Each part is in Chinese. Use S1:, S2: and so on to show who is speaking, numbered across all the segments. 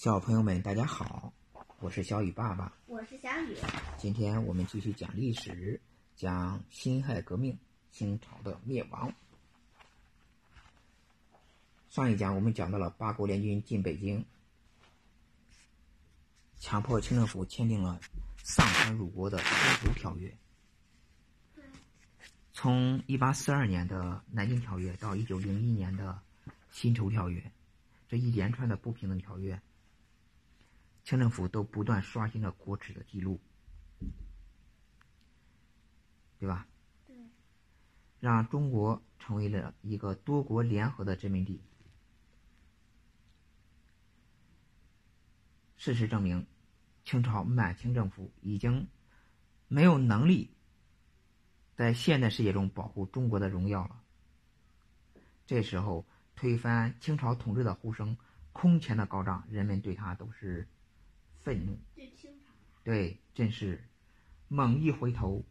S1: 小朋友们，大家好，我是小雨爸爸。
S2: 我是小雨。
S1: 今天我们继续讲历史，讲辛亥革命，清朝的灭亡。上一讲我们讲到了八国联军进北京，强迫清政府签订了丧权辱国的《通俗条约》。从一八四二年的《南京条约》到一九零一年的《辛丑条约》，这一连串的不平等条约。清政府都不断刷新了国耻的记录，对吧？
S2: 对。
S1: 让中国成为了一个多国联合的殖民地。事实证明，清朝满清政府已经没有能力在现代世界中保护中国的荣耀了。这时候，推翻清朝统治的呼声空前的高涨，人们对他都是。愤怒，对，真是猛一回头，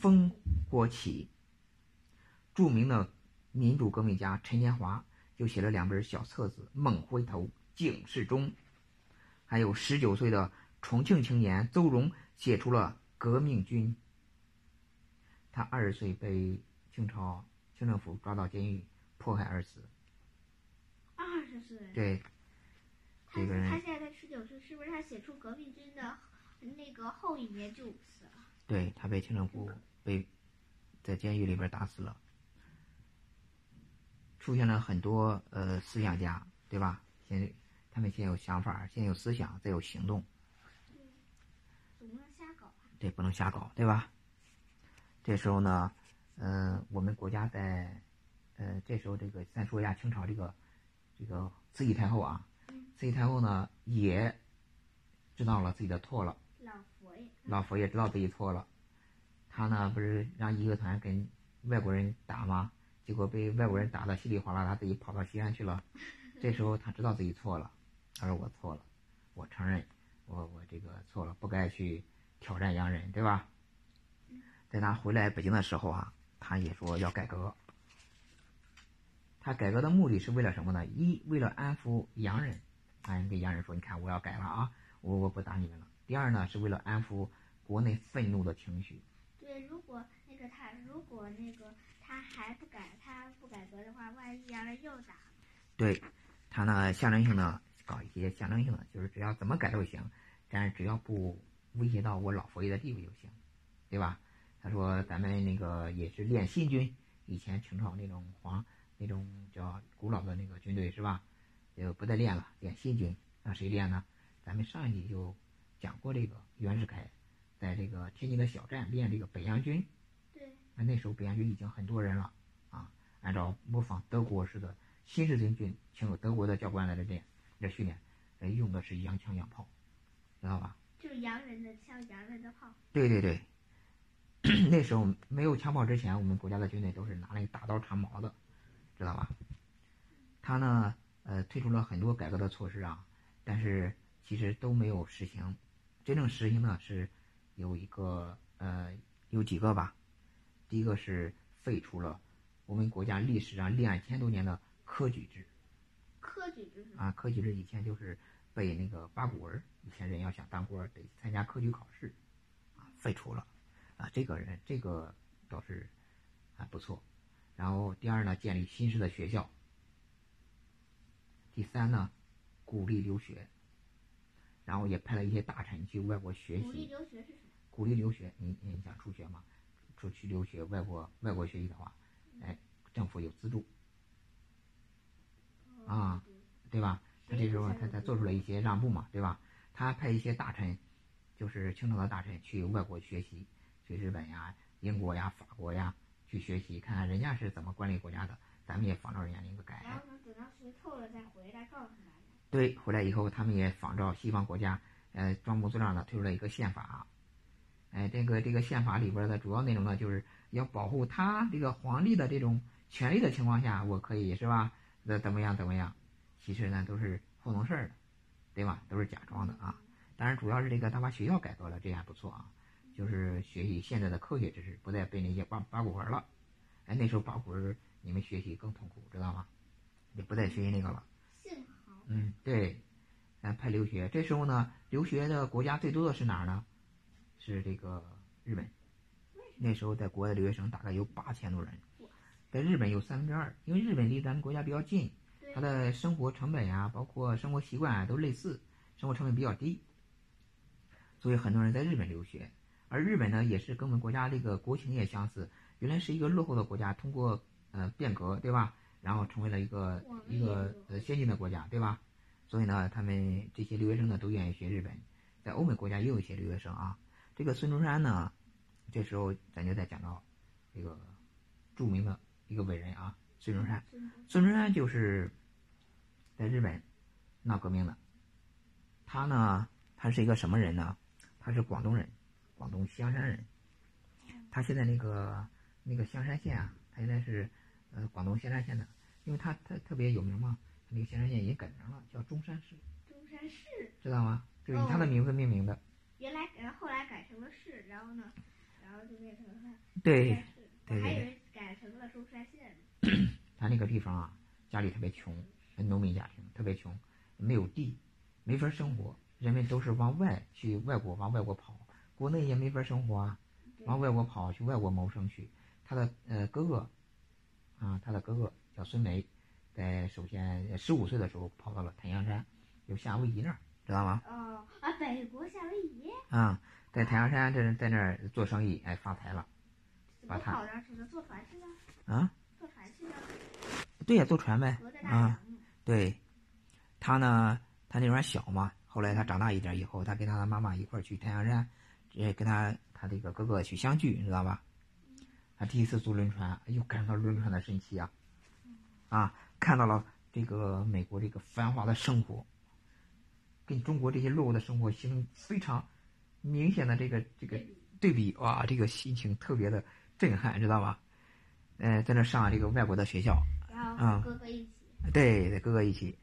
S1: 烽火起。著名的民主革命家陈年华就写了两本小册子《猛回头》《警示钟》，还有十九岁的重庆青年邹容写出了《革命军》。他二十岁被清朝清政府抓到监狱迫害而死。
S2: 二十岁。
S1: 对。这个人，
S2: 他现在才十九岁，是不是他写出革命军的那个后一年就死了？
S1: 对他被清政府被在监狱里边打死了。出现了很多呃思想家，对吧？先他们先有想法，先有思想，再有行动。
S2: 总不能瞎搞。
S1: 对，不能瞎搞，对吧？这时候呢，呃，我们国家在呃这时候这个再说一下清朝这个这个慈禧太后啊。慈禧太后呢，也知道了自己的错了。
S2: 老佛爷，
S1: 老佛爷知道自己错了，他呢不是让义和团跟外国人打吗？结果被外国人打得稀里哗啦，他自己跑到西安去了。这时候他知道自己错了，他说我错了，我承认，我我这个错了，不该去挑战洋人，对吧？在他回来北京的时候啊，他也说要改革。他改革的目的是为了什么呢？一为了安抚洋人。哎，跟洋人说，你看我要改了啊，我我不打你们了。第二呢，是为了安抚国内愤怒的情绪。
S2: 对，如果那个他，如果那个他还不改，他不改革的话，万一洋人又打。
S1: 对，他呢象征性的搞一些象征性的，就是只要怎么改都行，但是只要不威胁到我老佛爷的地位就行，对吧？他说咱们那个也是练新军，以前清朝那种皇那种叫古老的那个军队是吧？就不再练了，练新军。让谁练呢？咱们上一集就讲过这个袁世凯，在这个天津的小站练这个北洋军。
S2: 对。
S1: 那那时候北洋军已经很多人了啊，按照模仿德国式的新式军军，请德国的教官来这练，这训练，用的是洋枪洋炮，知道吧？
S2: 就是洋人的枪，洋人的炮。
S1: 对对对。那时候没有枪炮之前，我们国家的军队都是拿那个大刀长矛的，知道吧？他呢？呃，推出了很多改革的措施啊，但是其实都没有实行。真正实行的是有一个呃，有几个吧。第一个是废除了我们国家历史上两千多年的科举制。
S2: 科举制
S1: 啊，科举制以前就是背那个八股文，以前人要想当官得参加科举考试，啊，废除了。啊，这个人这个倒是还不错。然后第二呢，建立新式的学校。第三呢，鼓励留学，然后也派了一些大臣去外国学习。鼓励
S2: 留学是什么？
S1: 鼓励留学，你你想出学吗？出去留学，外国外国学习的话，哎，政府有资助。啊，对吧？他这时候他他做出了一些让步嘛，对吧？他派一些大臣，就是清朝的大臣去外国学习，去日本呀、英国呀、法国呀去学习，看看人家是怎么管理国家的，咱们也仿照人家那个改。
S2: 然后等到石透了再回来告诉
S1: 对，回来以后他们也仿照西方国家，呃，装模作样的推出了一个宪法。哎，这个这个宪法里边的主要内容呢，就是要保护他这个皇帝的这种权利的情况下，我可以是吧？那怎么样怎么样？其实呢都是糊弄事儿的，对吧？都是假装的啊。当然主要是这个他把学校改革了，这还不错啊。就是学习现在的科学知识，不再背那些八八股文了。哎，那时候八股文你们学习更痛苦，知道吗？也不再学习那个了。嗯，对。咱派留学。这时候呢，留学的国家最多的是哪儿呢？是这个日本。那时候在国外的留学生大概有八千多人，在日本有三分之二，因为日本离咱们国家比较近，它的生活成本呀，包括生活习惯啊都类似，生活成本比较低，所以很多人在日本留学。而日本呢，也是跟我们国家这个国情也相似，原来是一个落后的国家，通过呃变革，对吧？然后成为了一个一个呃先进的国家，对吧？所以呢，他们这些留学生呢都愿意学日本，在欧美国家也有一些留学生啊。这个孙中山呢。这时候咱就再讲到这个著名的一个伟人啊，孙中山。孙中山就是在日本闹革命的。他呢，他是一个什么人呢？他是广东人，广东香山人。他现在那个那个香山县啊，他原来是呃广东仙山县的，因为他他特别有名嘛，那个仙山县已经改名了，叫中山市。
S2: 中山市
S1: 知道吗？就是以他的名字命名的。
S2: 原来然后来改成了市，然后呢？
S1: 然后就变成了对，对
S2: 对。改成了中山县。
S1: 他那个地方啊，家里特别穷，农民家庭特别穷，没有地，没法生活。人们都是往外去，外国往外国跑，国内也没法生活啊，往外国跑去外国谋生去。他的呃哥哥，啊，他的哥哥叫孙梅，在首先十五岁的时候跑到了太阳山，有夏威夷那儿，知道吗？
S2: 哦，啊，北国夏威夷。
S1: 啊。在太阳山，这在那儿做生意，哎，发财了。
S2: 把他坐船去了。
S1: 啊？
S2: 坐船去了。
S1: 对呀，坐船呗。啊。对。他呢，他那时候还小嘛。后来他长大一点以后，他跟他的妈妈一块儿去太阳山，也跟他他这个哥哥去相聚，你知道吧？他第一次坐轮船，又，感受到轮船的神奇啊！啊，看到了这个美国这个繁华的生活，跟中国这些落后的生活形成非常。明显的这个这个对比哇，这个心情特别的震撼，知道吧？呃，在那上这个外国的学校，
S2: 啊，哥哥一起，
S1: 对，对，哥哥一起，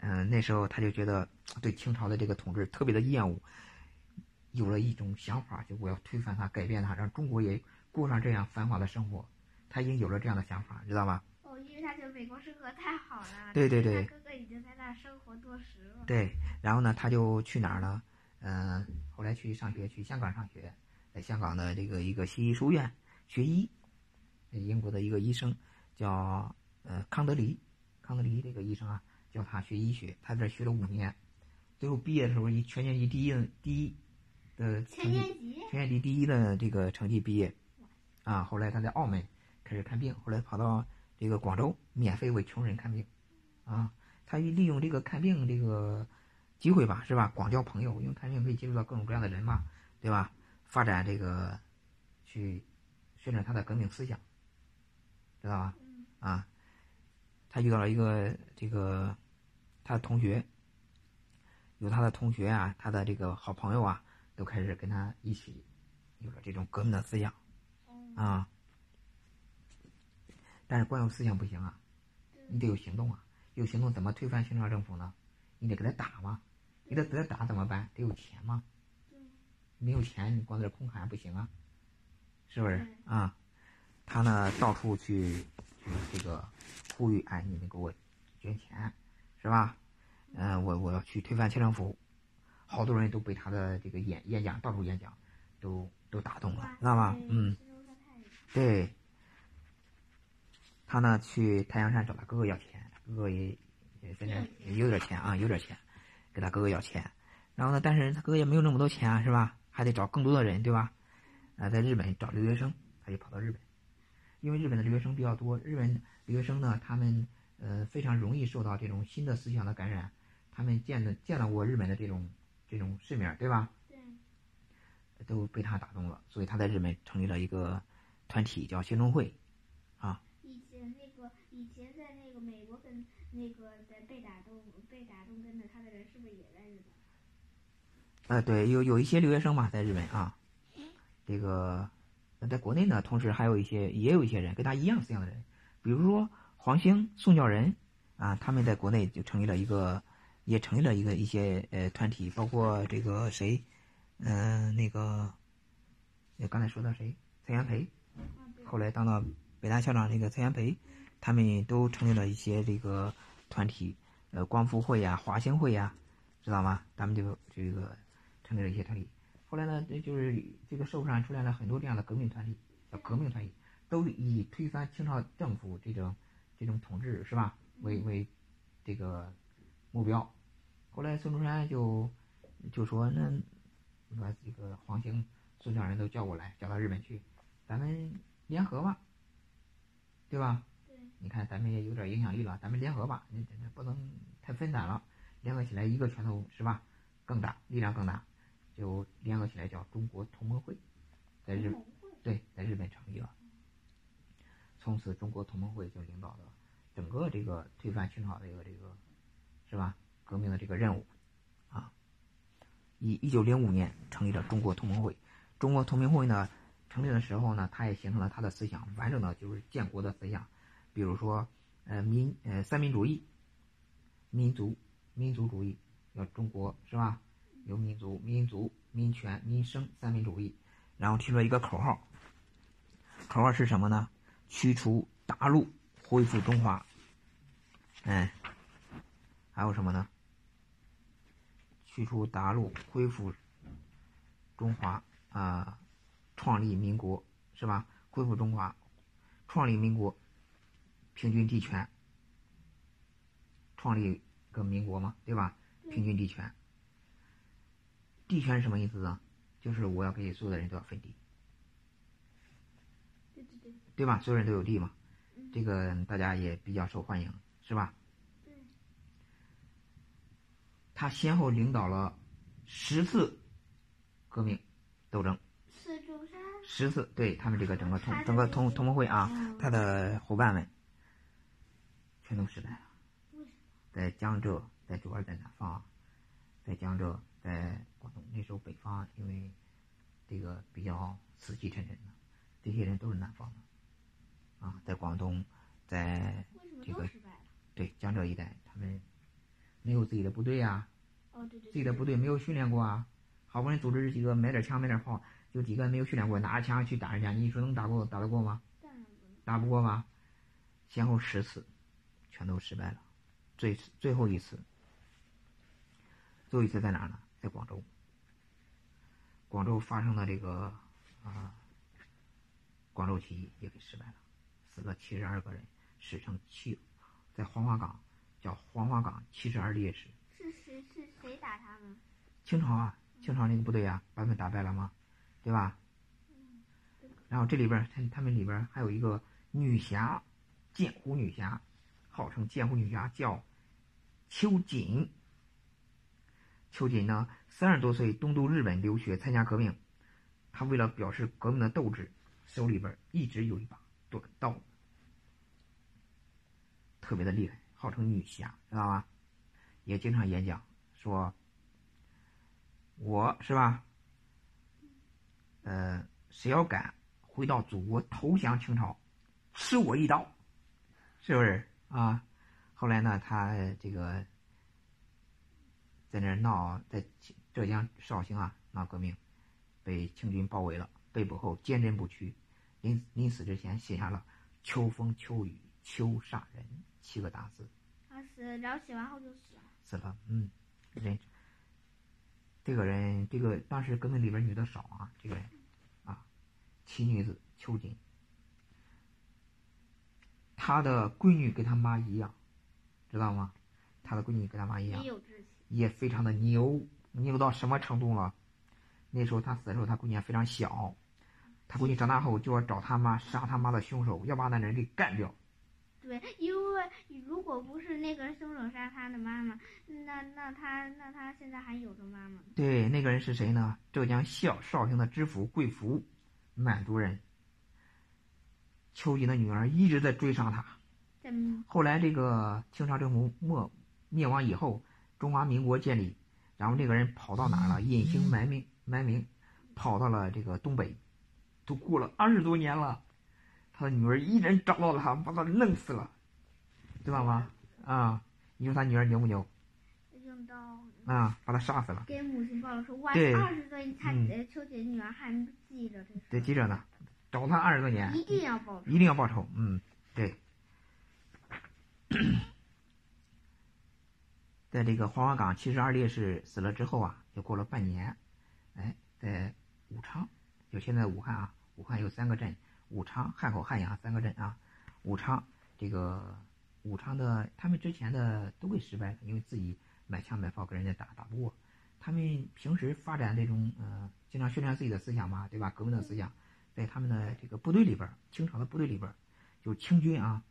S1: 嗯，那时候他就觉得对清朝的这个统治特别的厌恶，有了一种想法，就我要推翻他，改变他，让中国也过上这样繁华的生活。他已经有了这样的想法，知道吧？
S2: 哦，因为他觉得美国生活太好了。
S1: 对对对。
S2: 哥哥已经在那生活多时了。
S1: 对，然后呢，他就去哪儿呢？嗯，后来去上学，去香港上学，在香港的这个一个西医书院学医，英国的一个医生叫呃康德黎，康德黎这个医生啊，教他学医学，他在这学了五年，最后毕业的时候以全年级第一的第一的
S2: 全年级
S1: 全年级第一的这个成绩毕业，啊，后来他在澳门开始看病，后来跑到这个广州免费为穷人看病，啊，他利用这个看病这个。机会吧，是吧？广交朋友，因为看病可以接触到各种各样的人嘛，对吧？发展这个，去宣传他的革命思想，知道吧？啊，他遇到了一个这个他的同学，有他的同学啊，他的这个好朋友啊，都开始跟他一起有了这种革命的思想，啊。但是光有思想不行啊，你得有行动啊！有行动怎么推翻清朝政府呢？你得给他打嘛。你得给他打怎么办？得有钱吗？没有钱，你光在这空喊不行啊，是不是啊？他呢，到处去去这个呼吁，哎，你们给我捐钱，是吧？嗯，我我要去推翻清政府，好多人都被他的这个演演讲，到处演讲，都都打动了，知道吗？嗯，对。他呢，去太阳山找他哥哥要钱，哥哥也也在那有点钱啊，有点钱。给他哥哥要钱，然后呢？但是他哥哥也没有那么多钱啊，是吧？还得找更多的人，对吧？啊，在日本找留学生，他就跑到日本，因为日本的留学生比较多。日本留学生呢，他们呃非常容易受到这种新的思想的感染，他们见的见到过日本的这种这种世面，对吧？
S2: 对。
S1: 都被他打动了，所以他在日本成立了一个团体，叫兴中会，啊。
S2: 以前那个，以前在那个美国跟那个在被打动。
S1: 呃，对，有有一些留学生嘛，在日本啊，这个在国内呢，同时还有一些，也有一些人跟他一样这样的人，比如说黄兴、宋教仁啊，他们在国内就成立了一个，也成立了一个一些呃团体，包括这个谁，嗯，那个，刚才说的谁，蔡元培，后来当到北大校长那个蔡元培，他们都成立了一些这个团体，呃，光复会呀、华兴会呀。知道吗？咱们就这个成立了一些团体。后来呢，这就是这个社会上出现了很多这样的革命团体，叫革命团体，都以推翻清朝政府这种这种统治是吧为为这个目标。后来孙中山就就说：“那把这个黄兴、孙两人都叫过来，叫到日本去，咱们联合吧，对吧？
S2: 对，
S1: 你看咱们也有点影响力了，咱们联合吧，你不能太分散了，联合起来一个拳头是吧？更大，力量更大。”就联合起来叫中国同盟会，在日对在日本成立了。从此，中国同盟会就领导了整个这个推翻清朝的一个这个是吧革命的这个任务啊。以一九零五年成立了中国同盟会。中国同盟会呢成立的时候呢，他也形成了他的思想，完整的就是建国的思想，比如说呃民呃三民主义、民族民族主义，要中国是吧？有民族、民族、民权、民生三民主义，然后提出了一个口号。口号是什么呢？驱除大陆，恢复中华。哎，还有什么呢？驱除大陆，恢复中华啊！创立民国是吧？恢复中华，创立民国，平均地权，创立个民国嘛，对吧？平均地权。地权是什么意思啊？就是我要给所有的人都要分地，
S2: 对对对，
S1: 对吧？所有人都有地嘛，这个大家也比较受欢迎，是吧？
S2: 对。
S1: 他先后领导了十次革命斗争，十次，对他们这个整个同整个同同盟会啊，他的伙伴们全都失败了。在江浙，在主要在南方，在江浙。在广东那时候，北方因为这个比较死气沉沉的，这些人都是南方的，啊，在广东，在这个对江浙一带，他们没有自己的部队啊，
S2: 哦对对，
S1: 自己的部队没有训练过啊，好不容易组织几个买点枪买点炮，就几个没有训练过，拿着枪去打人家，你说能打过打得过吗？打不过吗？先后十次，全都失败了，最最后一次，最后一次在哪儿呢？在广州，广州发生的这个啊，广州起义也给失败了，死了七十二个人，史称七，在黄花岗叫黄花岗七十二烈士。
S2: 是谁是谁打他们？
S1: 清朝啊，清朝那个部队啊，把他们打败了吗？对吧？然后这里边他他们里边还有一个女侠，剑湖女侠，号称剑湖女侠，叫秋瑾。秋瑾呢，三十多岁东渡日本留学参加革命。他为了表示革命的斗志，手里边一直有一把短刀，特别的厉害，号称女侠，知道吧？也经常演讲，说：“我是吧？呃，谁要敢回到祖国投降清朝，吃我一刀，是不是啊？”后来呢，他这个。在那闹，在浙江绍兴啊闹革命，被清军包围了，被捕后坚贞不屈，临临死之前写下了“秋风秋雨秋煞人”七个大字。
S2: 他死，然后写完后就死了。
S1: 死了，嗯，人，这个人，这个当时革命里边女的少啊，这个人，啊，奇女子秋瑾，她的闺女跟她妈一样，知道吗？她的闺女跟她妈一样。也非常的牛，牛到什么程度了？那时候她死的时候，她闺女非常小，她闺女长大后就要找她妈杀她妈的凶手，要把那人给干掉。
S2: 对，因为如果不是那个凶手杀他的妈妈，那那他那他现在还有个妈妈。
S1: 对，那个人是谁呢？浙江孝绍兴的知府贵福，满族人。秋瑾的女儿一直在追杀他。后来这个清朝政府没灭亡以后。中华民国建立，然后这个人跑到哪儿了？隐姓埋名，埋名，跑到了这个东北，都过了二十多年了，他的女儿一人找到了他，把他弄死了，知道吗？啊，你说他女儿牛不牛？
S2: 用刀
S1: 啊，把他杀死了。
S2: 给母亲报了仇，哇，二十岁，他秋姐女儿还记着这
S1: 对，记着呢，找他二十多年，
S2: 一定要报仇，
S1: 一定要报仇，嗯，对。在这个黄花岗七十二烈士死了之后啊，又过了半年，哎，在武昌，就现在武汉啊，武汉有三个镇，武昌、汉口、汉阳三个镇啊。武昌这个武昌的，他们之前的都给失败了，因为自己买枪买炮跟人家打打不过。他们平时发展这种呃，经常宣传自己的思想嘛，对吧？革命的思想，在他们的这个部队里边，清朝的部队里边，就清军啊，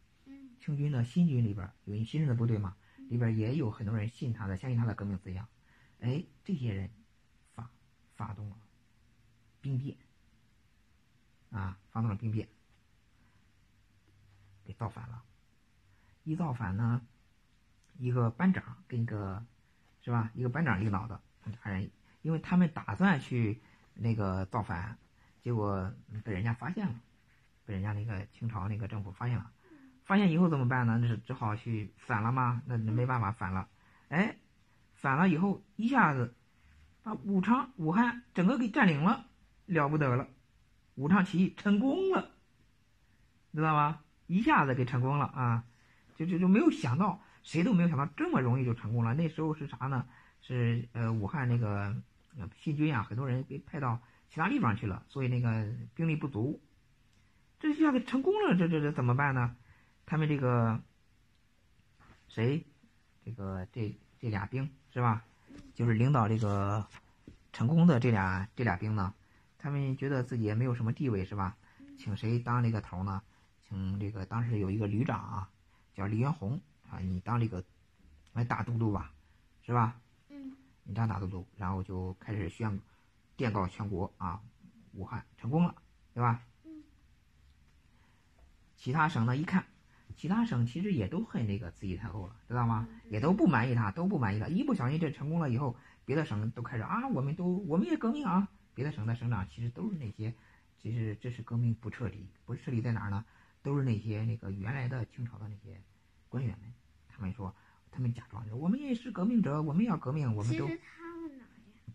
S1: 清军的新军里边，有一新生的部队嘛。里边也有很多人信他的，相信他的革命思想。哎，这些人发发动了兵变，啊，发动了兵变，给造反了。一造反呢，一个班长跟一个是吧，一个班长领导的俩人，因为他们打算去那个造反，结果被人家发现了，被人家那个清朝那个政府发现了。发现以后怎么办呢？那是只好去反了吗？那没办法反了。哎，反了以后一下子把武昌、武汉整个给占领了，了不得了！武昌起义成功了，知道吗？一下子给成功了啊！就就就没有想到，谁都没有想到这么容易就成功了。那时候是啥呢？是呃，武汉那个新军啊，很多人被派到其他地方去了，所以那个兵力不足。这一下子成功了，这这这怎么办呢？他们这个谁，这个这这俩兵是吧？就是领导这个成功的这俩这俩兵呢，他们觉得自己也没有什么地位是吧？请谁当这个头呢？请这个当时有一个旅长啊，叫李元洪啊，你当这个来大都督吧，是吧？
S2: 嗯。
S1: 你当大都督，然后就开始宣电告全国啊，武汉成功了，对吧？
S2: 嗯。
S1: 其他省呢一看。其他省其实也都恨那个慈禧太后了，知道吗？也都不满意他，都不满意他。一不小心这成功了以后，别的省都开始啊，我们都我们也革命啊。别的省的省长其实都是那些，其实这是革命不彻底，不彻底在哪儿呢？都是那些那个原来的清朝的那些官员们，他们说，他们假装我们也是革命者，我们要革命，我们都。
S2: 他们哪呀？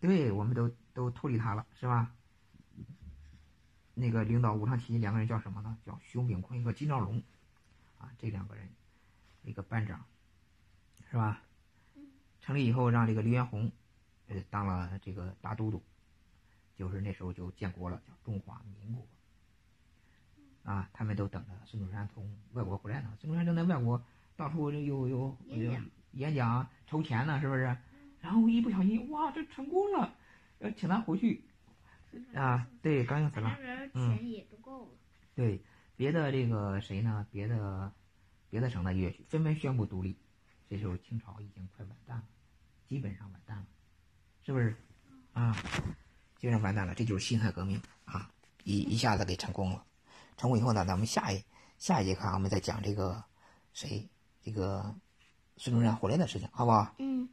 S1: 对，我们都都脱离他了，是吧？那个领导武昌起义两个人叫什么呢？叫熊秉坤和金兆龙。啊，这两个人，一个班长，是吧？成立以后，让这个黎元洪，呃，当了这个大都督，就是那时候就建国了，叫中华民国。啊，他们都等着孙中山从外国回来呢。孙中山正在外国到处有有有演讲筹钱呢，是不是？然后一不小心，哇，这成功了，要请他回去。啊，对，刚硬死了。
S2: 钱也都够了。
S1: 对。别的这个谁呢？别的别的省呢也纷纷宣布独立，这时候清朝已经快完蛋了，基本上完蛋了，是不是？啊，基本上完蛋了，这就是辛亥革命啊，一一下子给成功了。成功以后呢，咱们下一下一节课我们再讲这个谁，这个孙中山回来的事情，好不好？
S2: 嗯。